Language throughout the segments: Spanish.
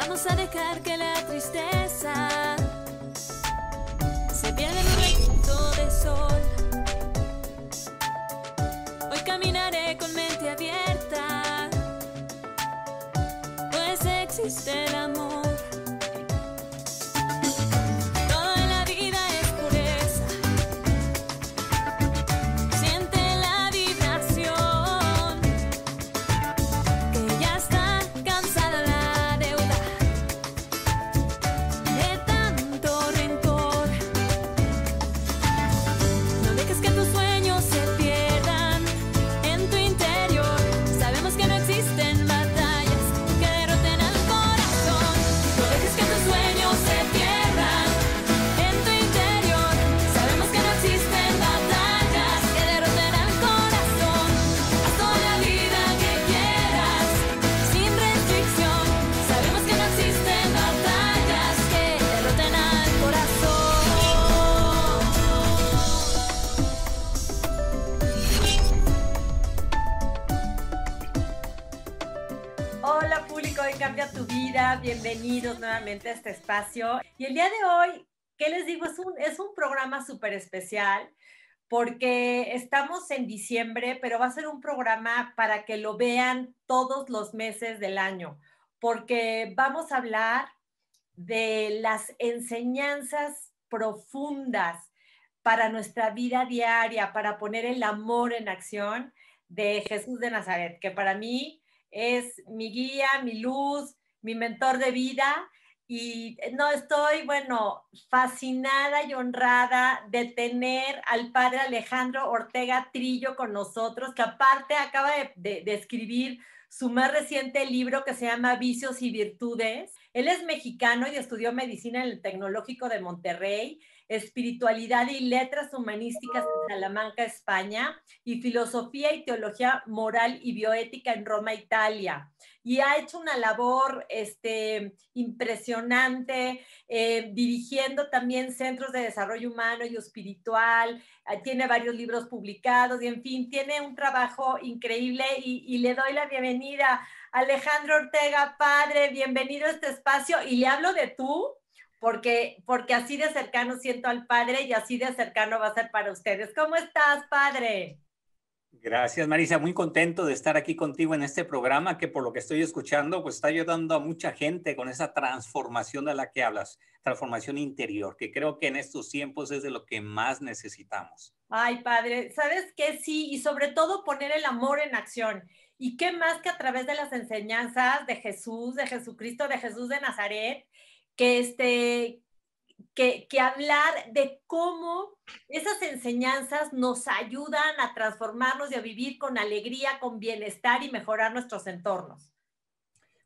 Vamos a dejar que la tristeza se pierda en un de sol. Bienvenidos nuevamente a este espacio. Y el día de hoy, ¿qué les digo? Es un, es un programa súper especial porque estamos en diciembre, pero va a ser un programa para que lo vean todos los meses del año, porque vamos a hablar de las enseñanzas profundas para nuestra vida diaria, para poner el amor en acción de Jesús de Nazaret, que para mí es mi guía, mi luz, mi mentor de vida. Y no estoy, bueno, fascinada y honrada de tener al padre Alejandro Ortega Trillo con nosotros, que aparte acaba de, de- de escribir su más reciente libro que se llama Vicios y Virtudes. Él es mexicano y estudió medicina en el Tecnológico de Monterrey, espiritualidad y letras humanísticas en Salamanca, España, y filosofía y teología moral y bioética en Roma, Italia. Y ha hecho una labor este, impresionante, eh, dirigiendo también centros de desarrollo humano y espiritual. Eh, tiene varios libros publicados y, en fin, tiene un trabajo increíble. Y, y le doy la bienvenida Alejandro Ortega, padre. Bienvenido a este espacio. Y le hablo de tú, porque, porque así de cercano siento al Padre y así de cercano va a ser para ustedes. ¿Cómo estás, Padre? Gracias, Marisa. Muy contento de estar aquí contigo en este programa que por lo que estoy escuchando, pues está ayudando a mucha gente con esa transformación de la que hablas, transformación interior, que creo que en estos tiempos es de lo que más necesitamos. Ay, Padre, ¿sabes qué? Sí, y sobre todo poner el amor en acción. ¿Y qué más que a través de las enseñanzas de Jesús, de Jesucristo, de Jesús de Nazaret, que este, que, hablar de cómo esas enseñanzas nos ayudan a transformarnos y a vivir con alegría, con bienestar y mejorar nuestros entornos.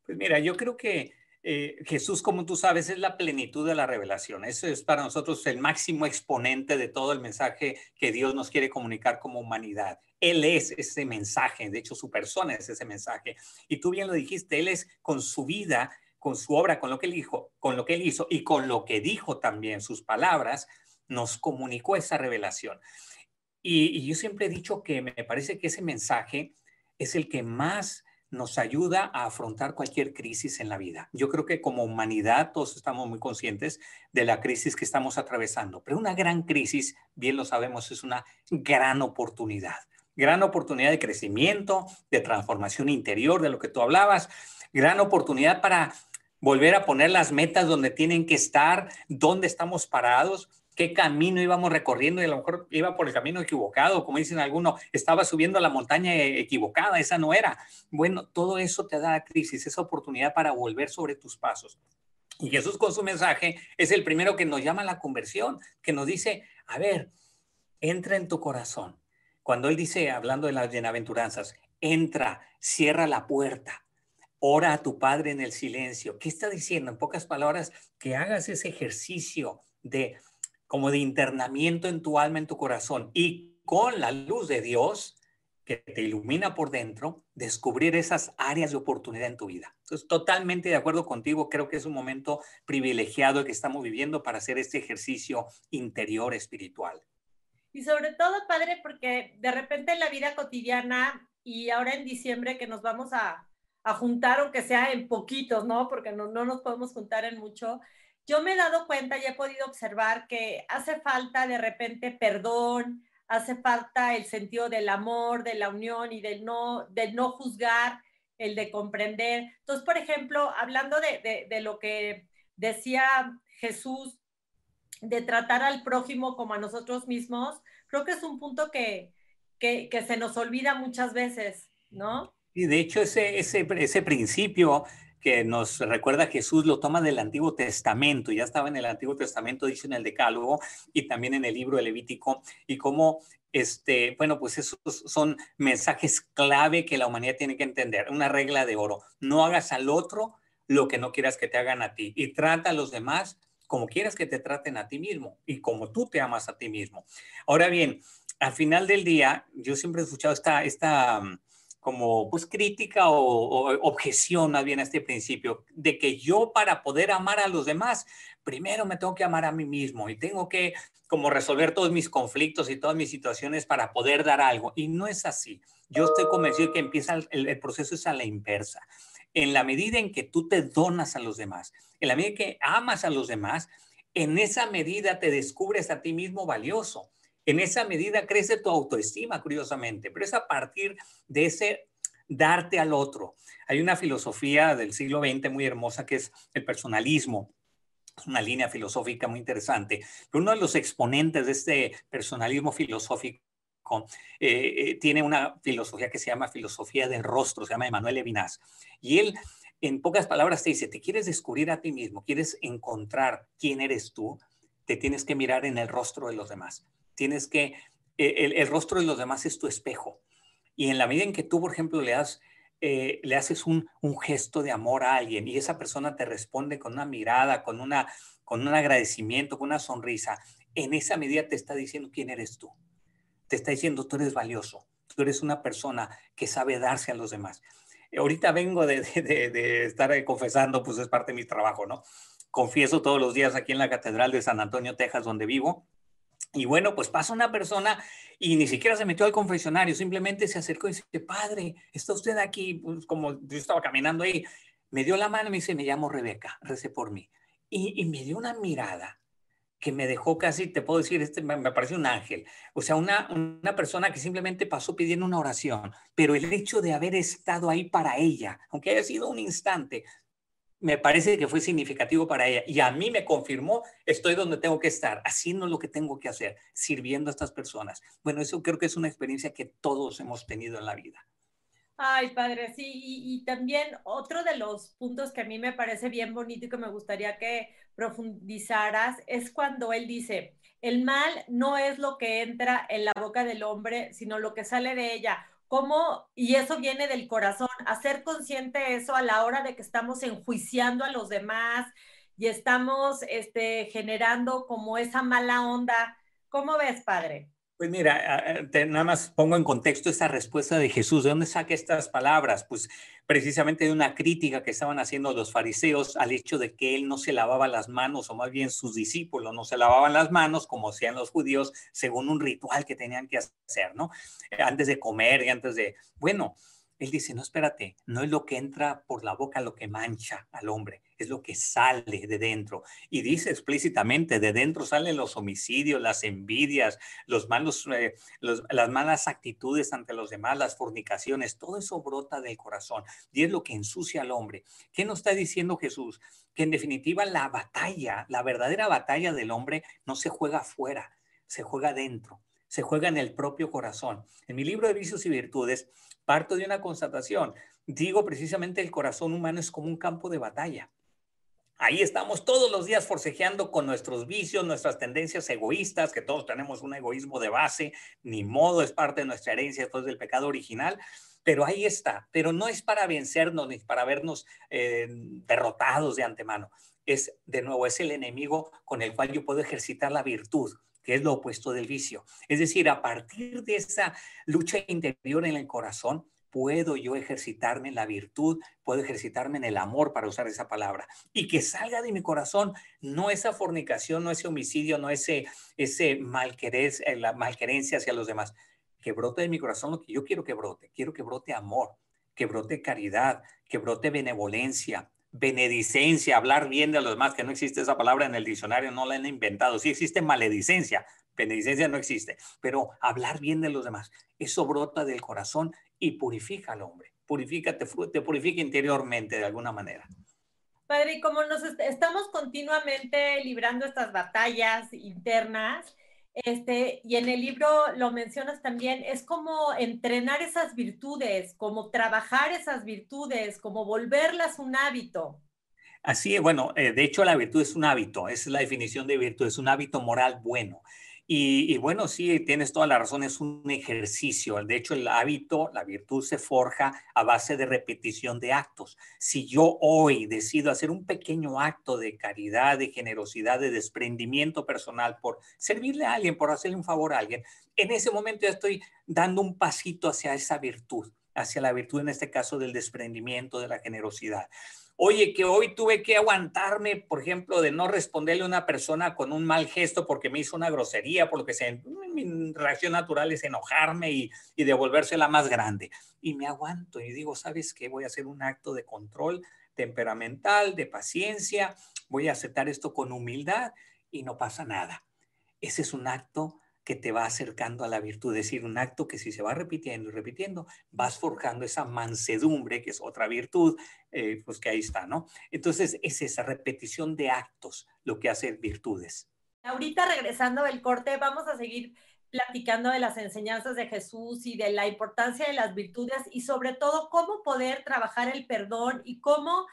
Pues mira, yo creo que eh, Jesús, como tú sabes, es la plenitud de la revelación. Eso es para nosotros el máximo exponente de todo el mensaje que Dios nos quiere comunicar como humanidad. Él es ese mensaje, de hecho su persona es ese mensaje. Y tú bien lo dijiste, Él es con su vida con su obra, con lo que él dijo, con lo que él hizo y con lo que dijo también, sus palabras, nos comunicó esa revelación. Y, y, yo siempre he dicho que me parece que ese mensaje es el que más nos ayuda a afrontar cualquier crisis en la vida. Yo creo que como humanidad todos estamos muy conscientes de la crisis que estamos atravesando, pero una gran crisis, bien lo sabemos, es una gran oportunidad. Gran oportunidad de crecimiento, de transformación interior, de lo que tú hablabas, gran oportunidad para volver a poner las metas donde tienen que estar, dónde estamos parados, qué camino íbamos recorriendo y a lo mejor iba por el camino equivocado, como dicen algunos, estaba subiendo la montaña equivocada, esa no era. Bueno, todo eso te da crisis, esa oportunidad para volver sobre tus pasos. Y Jesús con su mensaje es el primero que nos llama a la conversión, que nos dice, a ver, entra en tu corazón. Cuando él dice, hablando de las bienaventuranzas, entra, cierra la puerta, ora a tu Padre en el silencio. ¿Qué está diciendo? En pocas palabras, que hagas ese ejercicio de como de internamiento en tu alma, en tu corazón y con la luz de Dios que te ilumina por dentro, descubrir esas áreas de oportunidad en tu vida. Entonces, totalmente de acuerdo contigo, creo que es un momento privilegiado que estamos viviendo para hacer este ejercicio interior espiritual. Y sobre todo, padre, porque de repente en la vida cotidiana y ahora en diciembre que nos vamos a, a juntar, aunque sea en poquitos, ¿no? Porque no, no nos podemos juntar en mucho. Yo me he dado cuenta y he podido observar que hace falta de repente perdón, hace falta el sentido del amor, de la unión y del no, del no juzgar, el de comprender. Entonces, por ejemplo, hablando de, lo que decía Jesús, de tratar al prójimo como a nosotros mismos, creo que es un punto que, que, que se nos olvida muchas veces, ¿no? Y de hecho ese, ese, ese principio que nos recuerda Jesús lo toma del Antiguo Testamento, ya estaba en el Antiguo Testamento, dice en el Decálogo y también en el libro de Levítico, y cómo, este, bueno, pues esos son mensajes clave que la humanidad tiene que entender, una regla de oro, no hagas al otro lo que no quieras que te hagan a ti y trata a los demás como quieras que te traten a ti mismo y como tú te amas a ti mismo. Ahora bien, al final del día, yo siempre he escuchado esta, esta como pues crítica o, o, objeción más bien a este principio de que yo para poder amar a los demás, primero me tengo que amar a mí mismo y tengo que como resolver todos mis conflictos y todas mis situaciones para poder dar algo. Y no es así. Yo estoy convencido que empieza el, el proceso es a la inversa. En la medida en que tú te donas a los demás, en la medida en que amas a los demás, en esa medida te descubres a ti mismo valioso en esa medida crece tu autoestima, curiosamente, pero es a partir de ese darte al otro. Hay una filosofía del siglo XX muy hermosa que es el personalismo. Es una línea filosófica muy interesante. Pero uno de los exponentes de este personalismo filosófico eh, eh, tiene una filosofía que se llama filosofía del rostro, se llama Emanuel Levinas. Y él, en pocas palabras, te dice, te quieres descubrir a ti mismo, quieres encontrar quién eres tú, te tienes que mirar en el rostro de los demás. Tienes que, eh, el, rostro de los demás es tu espejo. Y en la medida en que tú, por ejemplo, le, das, eh, le haces un, gesto de amor a alguien y esa persona te responde con una mirada, con, una, con un agradecimiento, con una sonrisa, en esa medida te está diciendo quién eres tú. Te está diciendo tú eres valioso, tú eres una persona que sabe darse a los demás. Ahorita vengo de estar confesando, pues es parte de mi trabajo, ¿no? Confieso todos los días aquí en la Catedral de San Antonio, Texas, donde vivo y bueno, pues pasa una persona y ni siquiera se metió al confesionario, simplemente se acercó y dice, padre, ¿está usted aquí? Pues como yo estaba caminando ahí, me dio la mano y me dice, me llamo Rebeca, recé por mí. Y, y me dio una mirada que me dejó casi, te puedo decir, este me, me pareció un ángel. O sea, una, una persona que simplemente pasó pidiendo una oración, pero el hecho de haber estado ahí para ella, aunque haya sido un instante, me parece que fue significativo para ella y a mí me confirmó, estoy donde tengo que estar, haciendo lo que tengo que hacer, sirviendo a estas personas. Bueno, eso creo que es una experiencia que todos hemos tenido en la vida. Ay, padre, sí, y, y, también otro de los puntos que a mí me parece bien bonito y que me gustaría que profundizaras es cuando él dice, el mal no es lo que entra en la boca del hombre, sino lo que sale de ella cómo, y eso viene del corazón, hacer consciente eso a la hora de que estamos enjuiciando a los demás y estamos este, generando como esa mala onda. ¿Cómo ves, padre? Pues mira, te, nada más pongo en contexto esta respuesta de Jesús. ¿De dónde saca estas palabras? Pues precisamente de una crítica que estaban haciendo los fariseos al hecho de que él no se lavaba las manos, o más bien sus discípulos no se lavaban las manos como hacían los judíos según un ritual que tenían que hacer, ¿no? Antes de comer y antes de, bueno, él dice, no, espérate, no es lo que entra por la boca lo que mancha al hombre, es lo que sale de dentro. Y dice explícitamente, de dentro salen los homicidios, las envidias, los malos, eh, las malas actitudes ante los demás, las fornicaciones, todo eso brota del corazón y es lo que ensucia al hombre. ¿Qué nos está diciendo Jesús? Que en definitiva la batalla, la verdadera batalla del hombre no se juega afuera, se juega dentro se juega en el propio corazón. En mi libro de vicios y virtudes parto de una constatación. Digo precisamente el corazón humano es como un campo de batalla. Ahí estamos todos los días forcejeando con nuestros vicios, nuestras tendencias egoístas, que todos tenemos un egoísmo de base, ni modo, es parte de nuestra herencia después del pecado original, pero ahí está, pero no es para vencernos ni para vernos eh, derrotados de antemano, es de nuevo, es el enemigo con el cual yo puedo ejercitar la virtud, que es lo opuesto del vicio. Es decir, a partir de esa lucha interior en el corazón, puedo yo ejercitarme en la virtud, puedo ejercitarme en el amor, para usar esa palabra, y que salga de mi corazón no esa fornicación, no ese homicidio, no ese, ese malquerer, la malquerencia hacia los demás, que brote de mi corazón lo que yo quiero que brote, quiero que brote amor, que brote caridad, que brote benevolencia, benedicencia, hablar bien de los demás, que no existe esa palabra en el diccionario, no la han inventado. Sí existe maledicencia, benedicencia no existe, pero hablar bien de los demás, eso brota del corazón y purifica al hombre, purifica, te, te purifica interiormente de alguna manera. Padre, y como nos est estamos continuamente librando estas batallas internas, este, y en el libro lo mencionas también, es como entrenar esas virtudes, como trabajar esas virtudes, como volverlas un hábito. Así es, bueno, eh, de hecho la virtud es un hábito, esa es la definición de virtud, es un hábito moral bueno. Y, bueno, sí, tienes toda la razón, es un ejercicio. De hecho, el hábito, la virtud se forja a base de repetición de actos. Si yo hoy decido hacer un pequeño acto de caridad, de generosidad, de desprendimiento personal por servirle a alguien, por hacerle un favor a alguien, en ese momento ya estoy dando un pasito hacia esa virtud, hacia la virtud en este caso del desprendimiento, de la generosidad. Oye, que hoy tuve que aguantarme, por ejemplo, de no responderle a una persona con un mal gesto porque me hizo una grosería, por lo que sea, mi reacción natural es enojarme y, y devolvérsela más grande. Y me aguanto y digo, ¿sabes qué? Voy a hacer un acto de control temperamental, de paciencia, voy a aceptar esto con humildad y no pasa nada. Ese es un acto que te va acercando a la virtud, es decir, un acto que si se va repitiendo y repitiendo, vas forjando esa mansedumbre, que es otra virtud, eh, pues que ahí está, ¿no? Entonces, es esa repetición de actos lo que hace virtudes. Ahorita regresando del corte, vamos a seguir platicando de las enseñanzas de Jesús y de la importancia de las virtudes y sobre todo cómo poder trabajar el perdón y cómo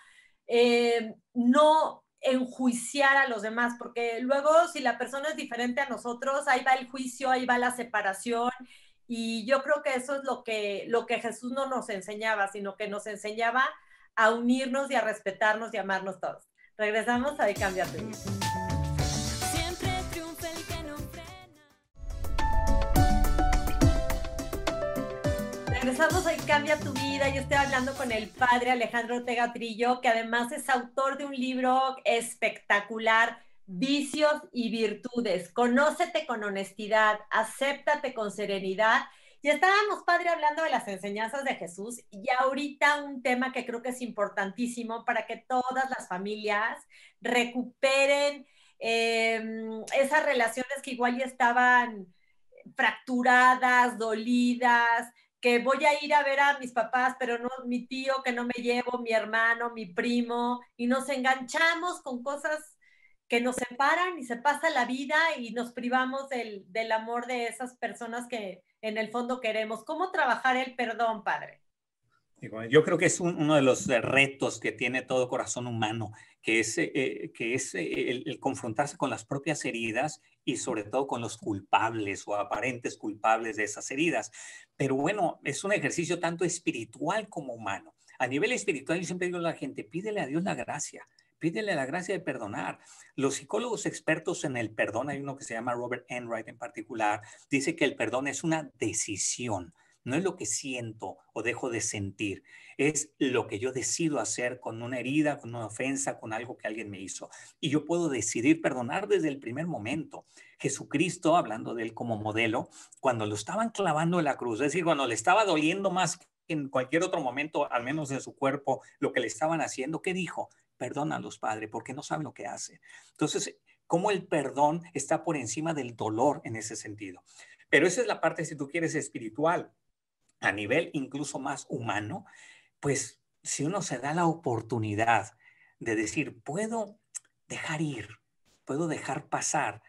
eh, no enjuiciar a los demás, porque luego si la persona es diferente a nosotros, ahí va el juicio, ahí va la separación. Y yo creo que eso es lo que, lo que Jesús no nos enseñaba, sino que nos enseñaba a unirnos y a respetarnos y amarnos todos. Regresamos a De Cambia Regresamos hoy Cambia tu vida. Yo estoy hablando con el padre Alejandro Ortega Trillo, que además es autor de un libro espectacular, Vicios y Virtudes. Conócete con honestidad, acéptate con serenidad. Y estábamos, padre, hablando de las enseñanzas de Jesús y ahorita un tema que creo que es importantísimo para que todas las familias recuperen em, esas relaciones que igual ya estaban fracturadas, dolidas, que voy a ir a ver a mis papás, pero no mi tío que no me llevo, mi hermano, mi primo, y nos enganchamos con cosas que nos separan y se pasa la vida y nos privamos del, del amor de esas personas que en el fondo queremos. ¿Cómo trabajar el perdón, padre? Yo creo que es uno de los retos que tiene todo corazón humano, que es, eh, que es eh, el, confrontarse con las propias heridas y sobre todo con los culpables o aparentes culpables de esas heridas. Pero bueno, es un ejercicio tanto espiritual como humano. A nivel espiritual, yo siempre digo a la gente, pídele a Dios la gracia, pídele la gracia de perdonar. Los psicólogos expertos en el perdón, hay uno que se llama Robert Enright en particular, dice que el perdón es una decisión no es lo que siento o dejo de sentir, es lo que yo decido hacer con una herida, con una ofensa, con algo que alguien me hizo. Y yo puedo decidir perdonar desde el primer momento. Jesucristo, hablando de él como modelo, cuando lo estaban clavando en la cruz, es decir, cuando le estaba doliendo más que en cualquier otro momento, al menos en su cuerpo, lo que le estaban haciendo, ¿qué dijo? Perdónalos, Padre, porque no saben lo que hace. Entonces, cómo el perdón está por encima del dolor en ese sentido. Pero esa es la parte, si tú quieres, espiritual a nivel incluso más humano, pues si uno se da la oportunidad de decir, puedo dejar ir, puedo dejar pasar,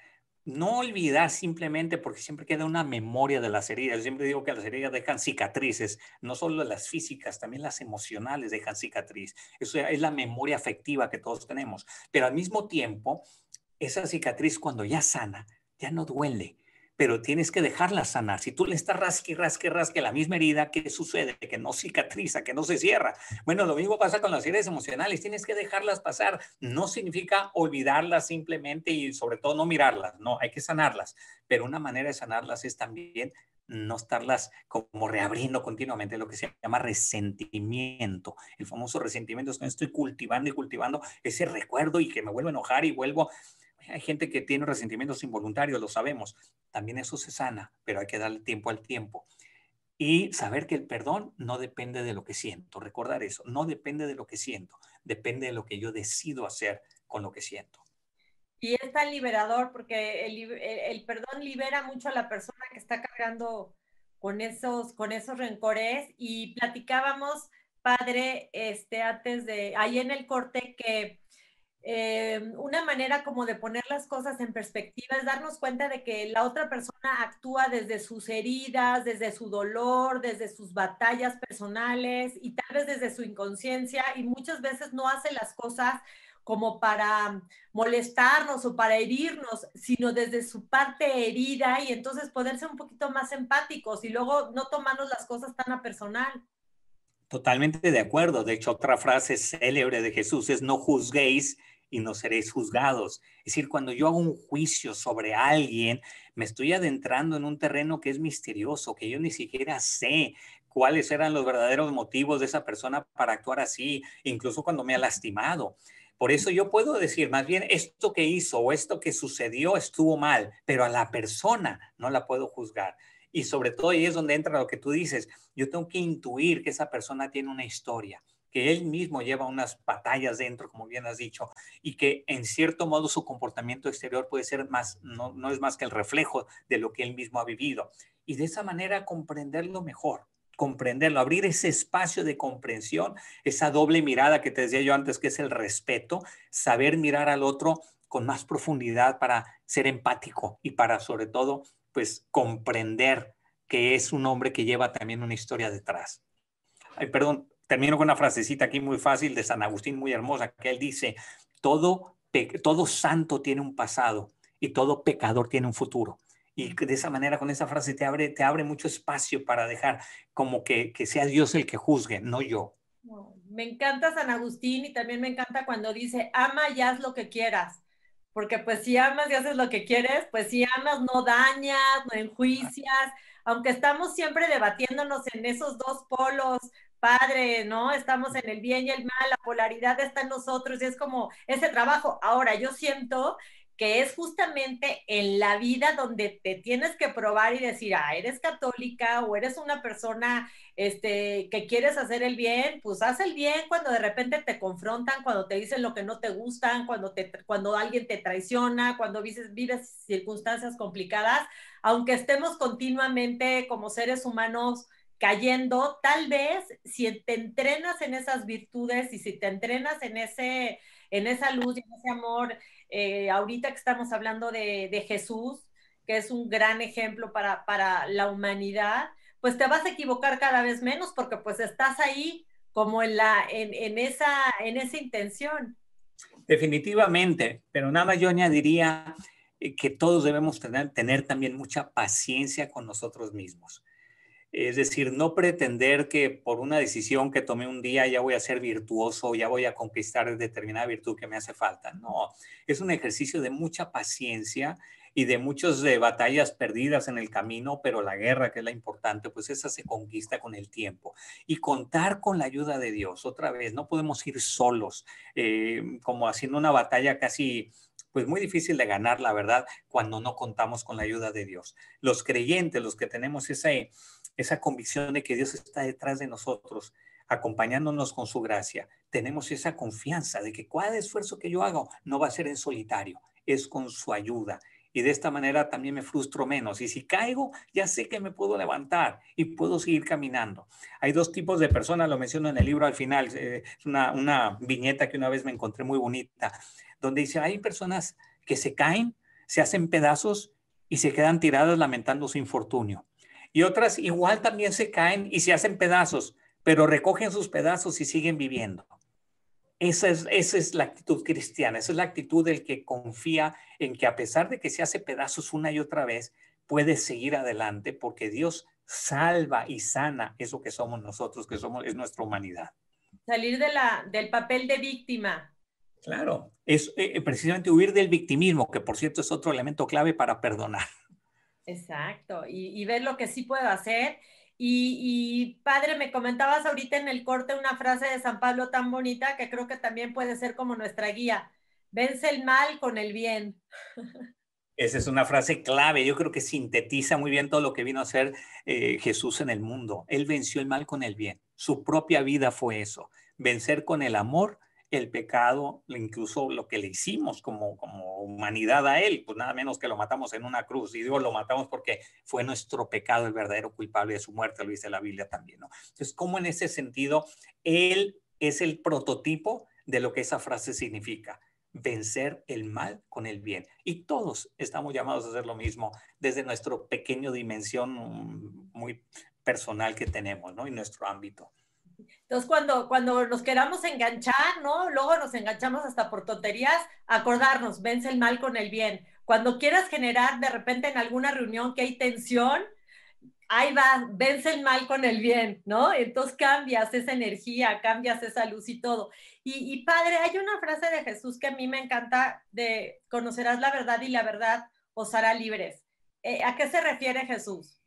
no olvidar simplemente porque siempre queda una memoria de las heridas. Yo siempre digo que las heridas dejan cicatrices, no solo las físicas, también las emocionales dejan cicatriz. Eso es la memoria afectiva que todos tenemos. Pero al mismo tiempo, esa cicatriz cuando ya sana, ya no duele, pero tienes que dejarla sanar. Si tú le estás rasque, rasque, rasque la misma herida, ¿qué sucede? Que no cicatriza, que no se cierra. Bueno, lo mismo pasa con las heridas emocionales, tienes que dejarlas pasar. No significa olvidarlas simplemente y sobre todo no mirarlas, no, hay que sanarlas, pero una manera de sanarlas es también no estarlas como reabriendo continuamente, lo que se llama resentimiento. El famoso resentimiento es que estoy cultivando y cultivando ese recuerdo y que me vuelvo a enojar y vuelvo hay gente que tiene resentimientos involuntarios, lo sabemos. También eso se sana, pero hay que darle tiempo al tiempo. y saber que el perdón no depende de lo que siento. Recordar eso, no depende de lo que siento, depende de lo que yo decido hacer con lo que siento. Y es tan liberador porque el, perdón libera mucho a la persona que está cargando con esos, con esos rencores. Y platicábamos, padre, este, antes de, ahí en el corte, que eh, una manera como de poner las cosas en perspectiva es darnos cuenta de que la otra persona actúa desde sus heridas, desde su dolor, desde sus batallas personales y tal vez desde su inconsciencia y muchas veces no hace las cosas como para molestarnos o para herirnos, sino desde su parte herida y entonces poder ser un poquito más empáticos y luego no tomarnos las cosas tan a personal. Totalmente de acuerdo. De hecho, otra frase célebre de Jesús es no juzguéis y no seréis juzgados. Es decir, cuando yo hago un juicio sobre alguien, me estoy adentrando en un terreno que es misterioso, que yo ni siquiera sé cuáles eran los verdaderos motivos de esa persona para actuar así, incluso cuando me ha lastimado. Por eso yo puedo decir, más bien, esto que hizo o esto que sucedió estuvo mal, pero a la persona no la puedo juzgar. Y sobre todo ahí es donde entra lo que tú dices. Yo tengo que intuir que esa persona tiene una historia, que él mismo lleva unas batallas dentro, como bien has dicho, y que en cierto modo su comportamiento exterior puede ser más, no, no es más que el reflejo de lo que él mismo ha vivido. Y de esa manera comprenderlo mejor comprenderlo, abrir ese espacio de comprensión, esa doble mirada que te decía yo antes, que es el respeto, saber mirar al otro con más profundidad para ser empático y para sobre todo, pues comprender que es un hombre que lleva también una historia detrás. Ay, perdón, termino con una frasecita aquí muy fácil de San Agustín, muy hermosa, que él dice, todo, todo santo tiene un pasado y todo pecador tiene un futuro y de esa manera, con esa frase, te abre, te abre mucho espacio para dejar como que, que sea Dios el que juzgue, no yo. Me encanta San Agustín y también me encanta cuando dice, ama y haz lo que quieras. Porque pues si amas y haces lo que quieres, pues si amas no dañas, no enjuicias, aunque estamos siempre debatiéndonos en esos dos polos, padre, ¿no? Estamos en el bien y el mal, la polaridad está en nosotros y es como ese trabajo. Ahora, yo siento que es justamente en la vida donde te tienes que probar y decir, ah, eres católica o eres una persona este, que quieres hacer el bien, pues haz el bien cuando de repente te confrontan, cuando te dicen lo que no te gustan, cuando, te, cuando alguien te traiciona, cuando vives, vives circunstancias complicadas, aunque estemos continuamente como seres humanos cayendo, tal vez si te entrenas en esas virtudes y si te entrenas en, ese, en esa luz y en ese amor, eh, ahorita que estamos hablando de, Jesús, que es un gran ejemplo para, para la humanidad, pues te vas a equivocar cada vez menos porque pues estás ahí como en, la, en, esa, en esa intención. Definitivamente, pero nada más yo añadiría eh, que todos debemos tener, tener también mucha paciencia con nosotros mismos. Es decir, no pretender que por una decisión que tomé un día ya voy a ser virtuoso, ya voy a conquistar determinada virtud que me hace falta. No, es un ejercicio de mucha paciencia y de muchas de batallas perdidas en el camino, pero la guerra, que es la importante, pues esa se conquista con el tiempo. Y contar con la ayuda de Dios, otra vez, no podemos ir solos, eh, como haciendo una batalla casi pues muy difícil de ganar, la verdad, cuando no contamos con la ayuda de Dios. Los creyentes, los que tenemos ese, esa convicción de que Dios está detrás de nosotros, acompañándonos con su gracia, tenemos esa confianza de que cada esfuerzo que yo hago no va a ser en solitario, es con su ayuda. Y de esta manera también me frustro menos. Y si caigo, ya sé que me puedo levantar y puedo seguir caminando. Hay dos tipos de personas, lo menciono en el libro al final, eh, es una, una viñeta que una vez me encontré muy bonita, donde dice, hay personas que se caen, se hacen pedazos y se quedan tiradas lamentando su infortunio y otras igual también se caen y se hacen pedazos, pero recogen sus pedazos y siguen viviendo. Esa es, esa es la actitud cristiana, esa es la actitud del que confía en que a pesar de que se hace pedazos una y otra vez, puede seguir adelante porque Dios salva y sana eso que somos nosotros, que somos, es nuestra humanidad. Salir de la, del papel de víctima. Claro, es eh, precisamente huir del victimismo, que por cierto es otro elemento clave para perdonar. Exacto, y, ver lo que sí puedo hacer. Y, padre, me comentabas ahorita en el corte una frase de San Pablo tan bonita que creo que también puede ser como nuestra guía. Vence el mal con el bien. Esa es una frase clave. Yo creo que sintetiza muy bien todo lo que vino a hacer eh, Jesús en el mundo. Él venció el mal con el bien. Su propia vida fue eso. Vencer con el amor el pecado, incluso lo que le hicimos como, como humanidad a él, pues nada menos que lo matamos en una cruz. Y digo, lo matamos porque fue nuestro pecado el verdadero culpable de su muerte, lo dice la Biblia también, ¿no? Entonces, ¿cómo en ese sentido él es el prototipo de lo que esa frase significa? vencer el mal con el bien. Y todos estamos llamados a hacer lo mismo desde nuestro pequeño dimensión mm, muy personal que tenemos, ¿no? Y nuestro ámbito. Entonces, cuando, cuando nos queramos enganchar, ¿no? Luego nos enganchamos hasta por tonterías, acordarnos, vence el mal con el bien. Cuando quieras generar de repente en alguna reunión que hay tensión, ahí va, vence el mal con el bien, ¿no? Entonces cambias esa energía, cambias esa luz y todo. Y, padre, hay una frase de Jesús que a mí me encanta de conocerás la verdad y la verdad os hará libres. Eh, ¿A qué se refiere Jesús?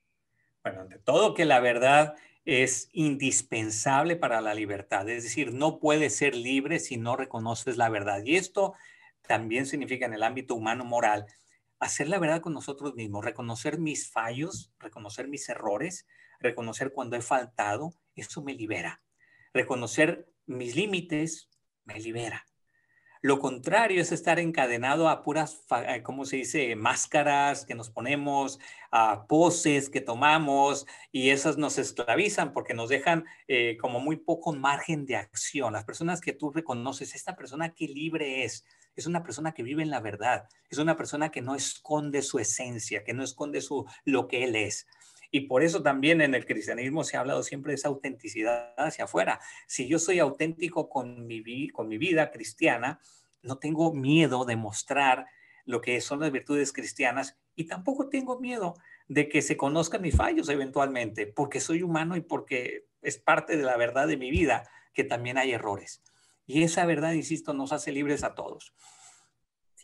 Bueno, ante todo que la verdad es indispensable para la libertad, es decir, no puedes ser libre si no reconoces la verdad. Y esto también significa en el ámbito humano moral, hacer la verdad con nosotros mismos, reconocer mis fallos, reconocer mis errores, reconocer cuando he faltado, eso me libera. Reconocer mis límites me libera. Lo contrario es estar encadenado a puras, ¿cómo se dice?, máscaras que nos ponemos, a poses que tomamos y esas nos esclavizan porque nos dejan eh, como muy poco margen de acción. Las personas que tú reconoces, esta persona que libre es, es una persona que vive en la verdad, es una persona que no esconde su esencia, que no esconde su, lo que él es. Y por eso también en el cristianismo se ha hablado siempre de esa autenticidad hacia afuera. Si yo soy auténtico con mi, con mi vida cristiana, no tengo miedo de mostrar lo que son las virtudes cristianas y tampoco tengo miedo de que se conozcan mis fallos eventualmente, porque soy humano y porque es parte de la verdad de mi vida que también hay errores. Y esa verdad, insisto, nos hace libres a todos.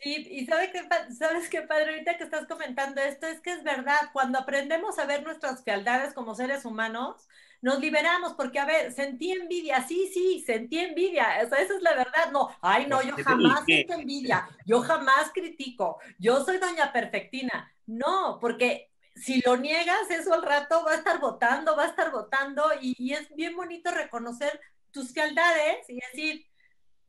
Sí, y ¿sabes qué, sabes qué, padre, ahorita que estás comentando esto, es que es verdad, cuando aprendemos a ver nuestras fealdades como seres humanos, nos liberamos, porque, a ver, sentí envidia, sí, sí, sentí envidia, esa es la verdad, no, ay, no, yo jamás siento envidia, yo jamás critico, yo soy doña perfectina, no, porque si lo niegas, eso al rato va a estar votando, va a estar votando, y, y es bien bonito reconocer tus fealdades y decir,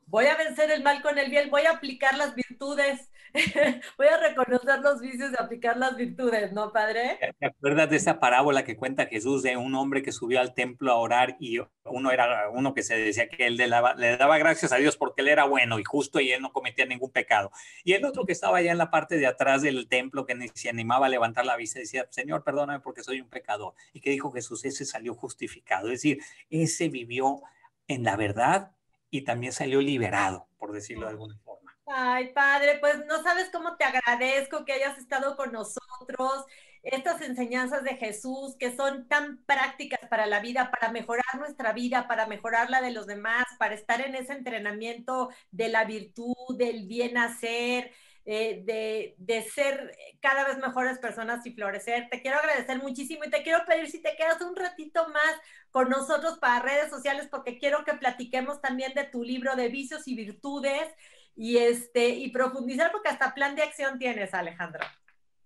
voy a vencer el mal con el bien, voy a aplicar las virtudes, voy a reconocer los vicios y aplicar las virtudes, ¿no, padre? ¿Te acuerdas de esa parábola que cuenta Jesús de un hombre que subió al templo a orar y uno era uno que se decía que él le daba, le daba gracias a Dios porque él era bueno y justo y él no cometía ningún pecado? Y el otro que estaba allá en la parte de atrás del templo que se animaba a levantar la vista decía, Señor, perdóname porque soy un pecador. ¿Y qué dijo Jesús? Ese salió justificado, es decir, ese vivió en la verdad y también salió liberado, por decirlo de alguna forma. Ay, padre, pues no sabes cómo te agradezco que hayas estado con nosotros. Estas enseñanzas de Jesús que son tan prácticas para la vida, para mejorar nuestra vida, para mejorar la de los demás, para estar en ese entrenamiento de la virtud, del bien hacer, eh, de, de, ser cada vez mejores personas y florecer. Te quiero agradecer muchísimo y te quiero pedir si te quedas un ratito más con nosotros para redes sociales porque quiero que platiquemos también de tu libro de vicios y virtudes y, este, y profundizar porque hasta plan de acción tienes, Alejandro.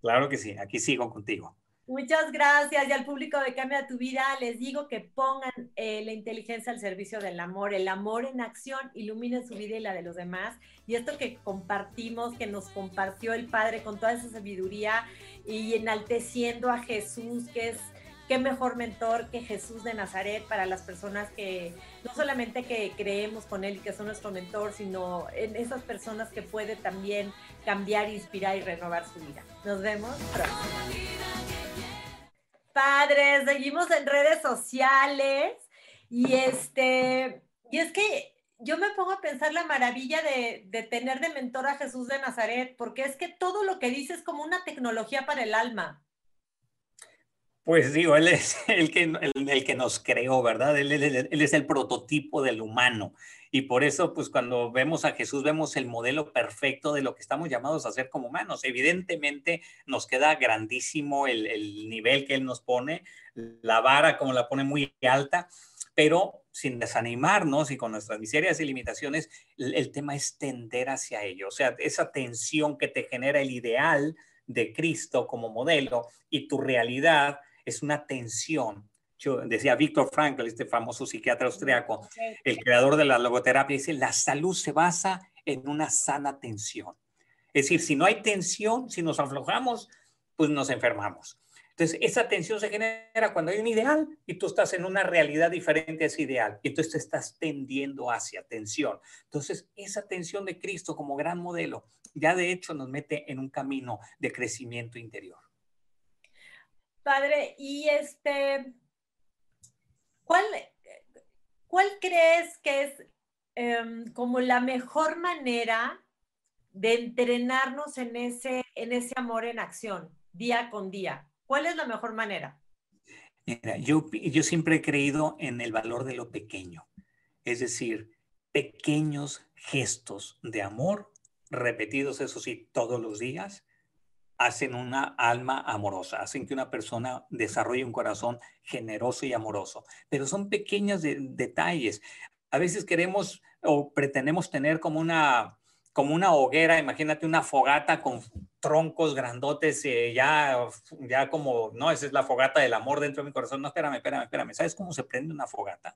Claro que sí, aquí sigo contigo. Muchas gracias. Y al público de Cambia tu Vida les digo que pongan eh, la inteligencia al servicio del amor. El amor en acción ilumina su vida y la de los demás. Y esto que compartimos, que nos compartió el Padre con toda esa sabiduría y enalteciendo a Jesús, que es qué mejor mentor que Jesús de Nazaret para las personas que no solamente que creemos con Él y que son nuestro mentor, sino en esas personas que puede también cambiar, inspirar y renovar su vida. Nos vemos pronto. Padres, seguimos en redes sociales y este, y es que yo me pongo a pensar la maravilla de, de, tener de mentor a Jesús de Nazaret, porque es que todo lo que dice es como una tecnología para el alma. Pues digo, él es el que, el, que nos creó, ¿verdad? Él, él, es el prototipo del humano. Y por eso, pues cuando vemos a Jesús, vemos el modelo perfecto de lo que estamos llamados a ser como humanos. Evidentemente nos queda grandísimo el, el nivel que Él nos pone, la vara como la pone muy alta, pero sin desanimarnos y con nuestras miserias y limitaciones, el, el tema es tender hacia ello. O sea, esa tensión que te genera el ideal de Cristo como modelo y tu realidad es una tensión. Yo decía Víctor Frankl, este famoso psiquiatra austriaco, el creador de la logoterapia, dice, la salud se basa en una sana tensión. Es decir, si no hay tensión, si nos aflojamos, pues nos enfermamos. Entonces, esa tensión se genera cuando hay un ideal y tú estás en una realidad diferente a ese ideal. Y entonces te estás tendiendo hacia tensión. Entonces, esa tensión de Cristo como gran modelo ya de hecho nos mete en un camino de crecimiento interior. Padre, y este, ¿cuál, cuál crees que es em, como la mejor manera de entrenarnos en ese, en ese amor en acción, día con día? ¿Cuál es la mejor manera? Mira, yo, yo siempre he creído en el valor de lo pequeño, es decir, pequeños gestos de amor, repetidos, eso sí, todos los días, hacen una alma amorosa, hacen que una persona desarrolle un corazón generoso y amoroso. Pero son pequeños detalles. A veces queremos o pretendemos tener como una, como una hoguera, imagínate una fogata con troncos grandotes, eh, ya, ya como, no, esa es la fogata del amor dentro de mi corazón. No, espérame, espérame, espérame. ¿Sabes cómo se prende una fogata?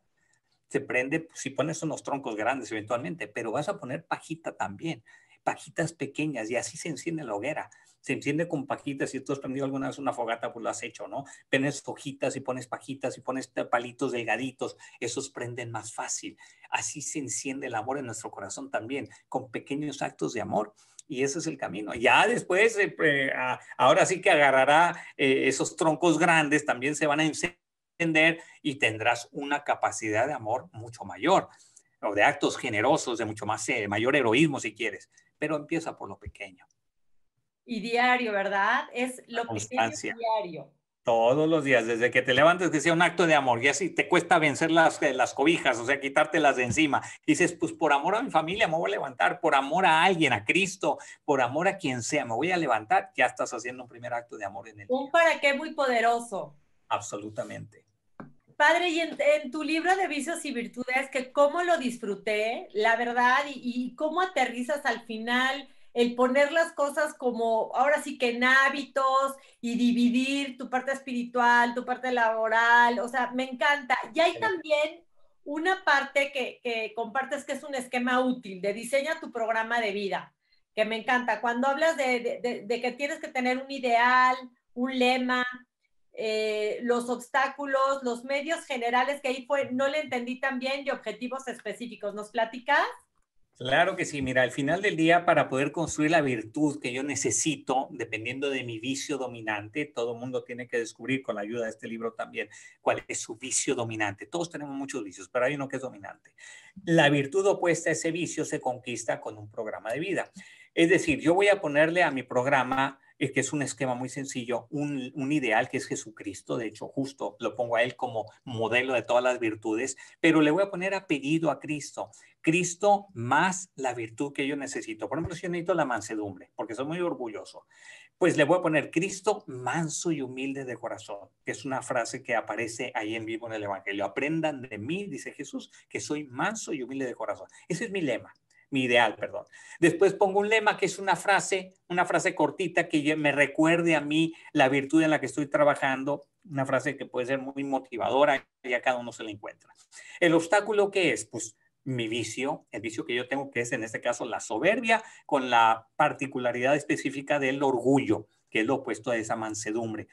Se prende si pones unos troncos grandes eventualmente, pero vas a poner pajita también, pajitas pequeñas y así se enciende la hoguera. Se enciende con pajitas. Si tú has prendido alguna vez una fogata, pues lo has hecho, ¿no? Pones hojitas y pones pajitas y pones palitos delgaditos, esos prenden más fácil. Así se enciende el amor en nuestro corazón también, con pequeños actos de amor y ese es el camino. Ya después, eh, eh, ahora sí que agarrará eh, esos troncos grandes, también se van a encender y tendrás una capacidad de amor mucho mayor, o de actos generosos, de mucho más, mayor heroísmo si quieres, pero empieza por lo pequeño. Y diario, ¿verdad? Es lo pequeño diario. Todos los días, desde que te levantes, que sea un acto de amor. Y así te cuesta vencer las, eh, las cobijas, o sea, quitártelas de encima. dices, pues por amor a mi familia me voy a levantar, por amor a alguien, a Cristo, por amor a quien sea, me voy a levantar. Ya estás haciendo un primer acto de amor en el Un para qué muy poderoso. Absolutamente. Padre, y en, tu libro de vicios y virtudes, que cómo lo disfruté, la verdad, y, y cómo aterrizas al final el poner las cosas como ahora sí que en hábitos y dividir tu parte espiritual, tu parte laboral, o sea, me encanta. Y hay también una parte que, compartes que es un esquema útil de diseña tu programa de vida, que me encanta. Cuando hablas de, que tienes que tener un ideal, un lema, eh, los obstáculos, los medios generales, que ahí fue, no le entendí tan bien, y objetivos específicos. ¿Nos platicas? Claro que sí, mira, al final del día para poder construir la virtud que yo necesito, dependiendo de mi vicio dominante, todo mundo tiene que descubrir con la ayuda de este libro también cuál es su vicio dominante. Todos tenemos muchos vicios, pero hay uno que es dominante. La virtud opuesta a ese vicio se conquista con un programa de vida. Es decir, yo voy a ponerle a mi programa es que es un esquema muy sencillo, un, un, ideal que es Jesucristo, de hecho justo lo pongo a él como modelo de todas las virtudes, pero le voy a poner apellido a Cristo, Cristo más la virtud que yo necesito. Por ejemplo, si yo necesito la mansedumbre, porque soy muy orgulloso, pues le voy a poner Cristo manso y humilde de corazón, que es una frase que aparece ahí en vivo en el Evangelio. Aprendan de mí, dice Jesús, que soy manso y humilde de corazón. Ese es mi lema mi ideal, perdón. Después pongo un lema que es una frase, una frase cortita que me recuerde a mí la virtud en la que estoy trabajando, una frase que puede ser muy motivadora y a cada uno se la encuentra. El obstáculo que es, pues mi vicio, el vicio que yo tengo, que es en este caso la soberbia, con la particularidad específica del orgullo, que es lo opuesto a esa mansedumbre.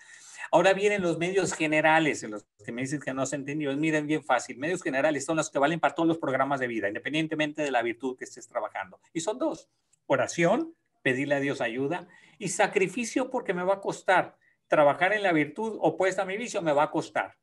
Ahora vienen los medios generales, en los que me dicen que no se entendido. Miren, bien fácil. Medios generales son los que valen para todos los programas de vida, independientemente de la virtud que estés trabajando. Y son dos. Oración, pedirle a Dios ayuda, y sacrificio porque me va a costar. Trabajar en la virtud opuesta a mi vicio me va a costar.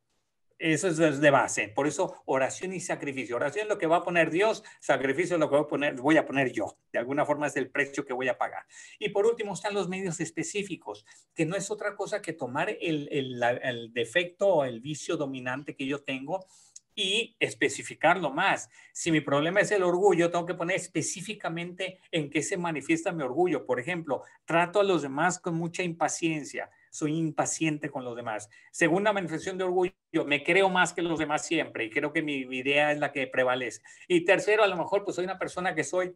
Eso es de base. Por eso oración y sacrificio. Oración es lo que va a poner Dios, sacrificio es lo que voy a poner, voy a poner yo. De alguna forma es el precio que voy a pagar. Y por último están los medios específicos, que no es otra cosa que tomar el, el, el defecto o el vicio dominante que yo tengo y especificarlo más. Si mi problema es el orgullo, tengo que poner específicamente en qué se manifiesta mi orgullo. Por ejemplo, trato a los demás con mucha impaciencia soy impaciente con los demás. Segunda manifestación de orgullo, me creo más que los demás siempre y creo que mi idea es la que prevalece. Y tercero, a lo mejor pues soy una persona que soy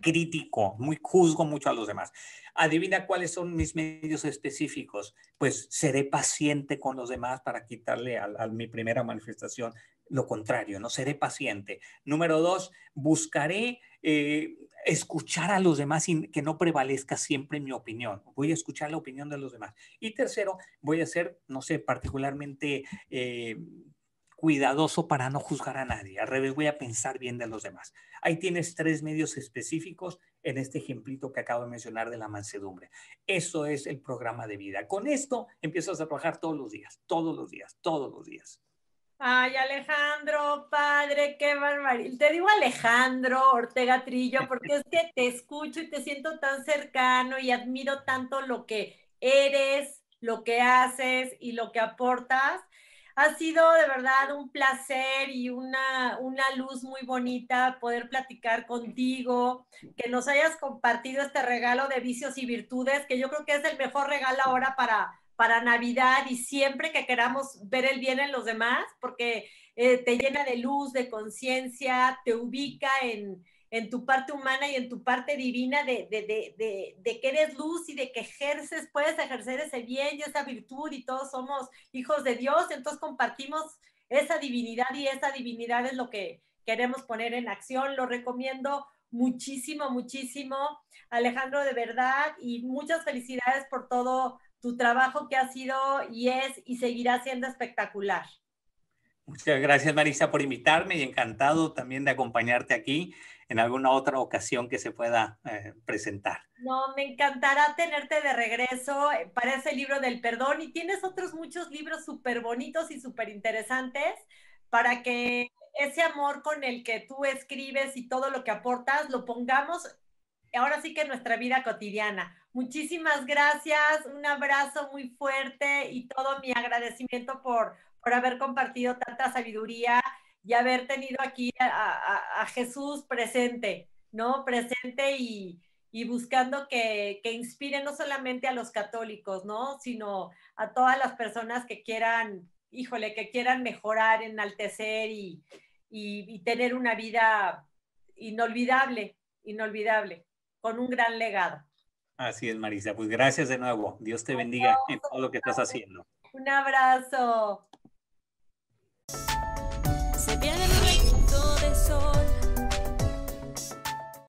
crítico, muy juzgo mucho a los demás. Adivina cuáles son mis medios específicos. Pues seré paciente con los demás para quitarle a, mi primera manifestación lo contrario, no seré paciente. Número dos, buscaré eh, escuchar a los demás y que no prevalezca siempre mi opinión. Voy a escuchar la opinión de los demás. Y tercero, voy a ser, no sé, particularmente eh, cuidadoso para no juzgar a nadie. Al revés, voy a pensar bien de los demás. Ahí tienes tres medios específicos en este ejemplito que acabo de mencionar de la mansedumbre. Eso es el programa de vida. Con esto empiezas a trabajar todos los días, todos los días, todos los días. Ay, Alejandro, padre, qué barbaridad. Te digo Alejandro Ortega Trillo porque es que te escucho y te siento tan cercano y admiro tanto lo que eres, lo que haces y lo que aportas. Ha sido de verdad un placer y una, una luz muy bonita poder platicar contigo, que nos hayas compartido este regalo de vicios y virtudes, que yo creo que es el mejor regalo ahora para, para Navidad y siempre que queramos ver el bien en los demás, porque eh, te llena de luz, de conciencia, te ubica en, tu parte humana y en tu parte divina de, de, que eres luz y de que ejerces, puedes ejercer ese bien y esa virtud y todos somos hijos de Dios, entonces compartimos esa divinidad y esa divinidad es lo que queremos poner en acción. Lo recomiendo muchísimo, muchísimo, Alejandro, de verdad, y muchas felicidades por todo tu trabajo que ha sido y es y seguirá siendo espectacular. Muchas gracias Marisa por invitarme y encantado también de acompañarte aquí en alguna otra ocasión que se pueda eh, presentar. No, me encantará tenerte de regreso eh, para ese libro del perdón y tienes otros muchos libros súper bonitos y súper interesantes para que ese amor con el que tú escribes y todo lo que aportas lo pongamos ahora sí que nuestra vida cotidiana. Muchísimas gracias, un abrazo muy fuerte y todo mi agradecimiento por, por haber compartido tanta sabiduría y haber tenido aquí a, Jesús presente, ¿no? Presente y, buscando que, que, inspire no solamente a los católicos, ¿no? Sino a todas las personas que quieran, híjole, que quieran mejorar, enaltecer y, y tener una vida inolvidable, inolvidable, con un gran legado. Así es, Marisa. Pues gracias de nuevo. Dios te bendiga en todo lo que estás haciendo. Un abrazo.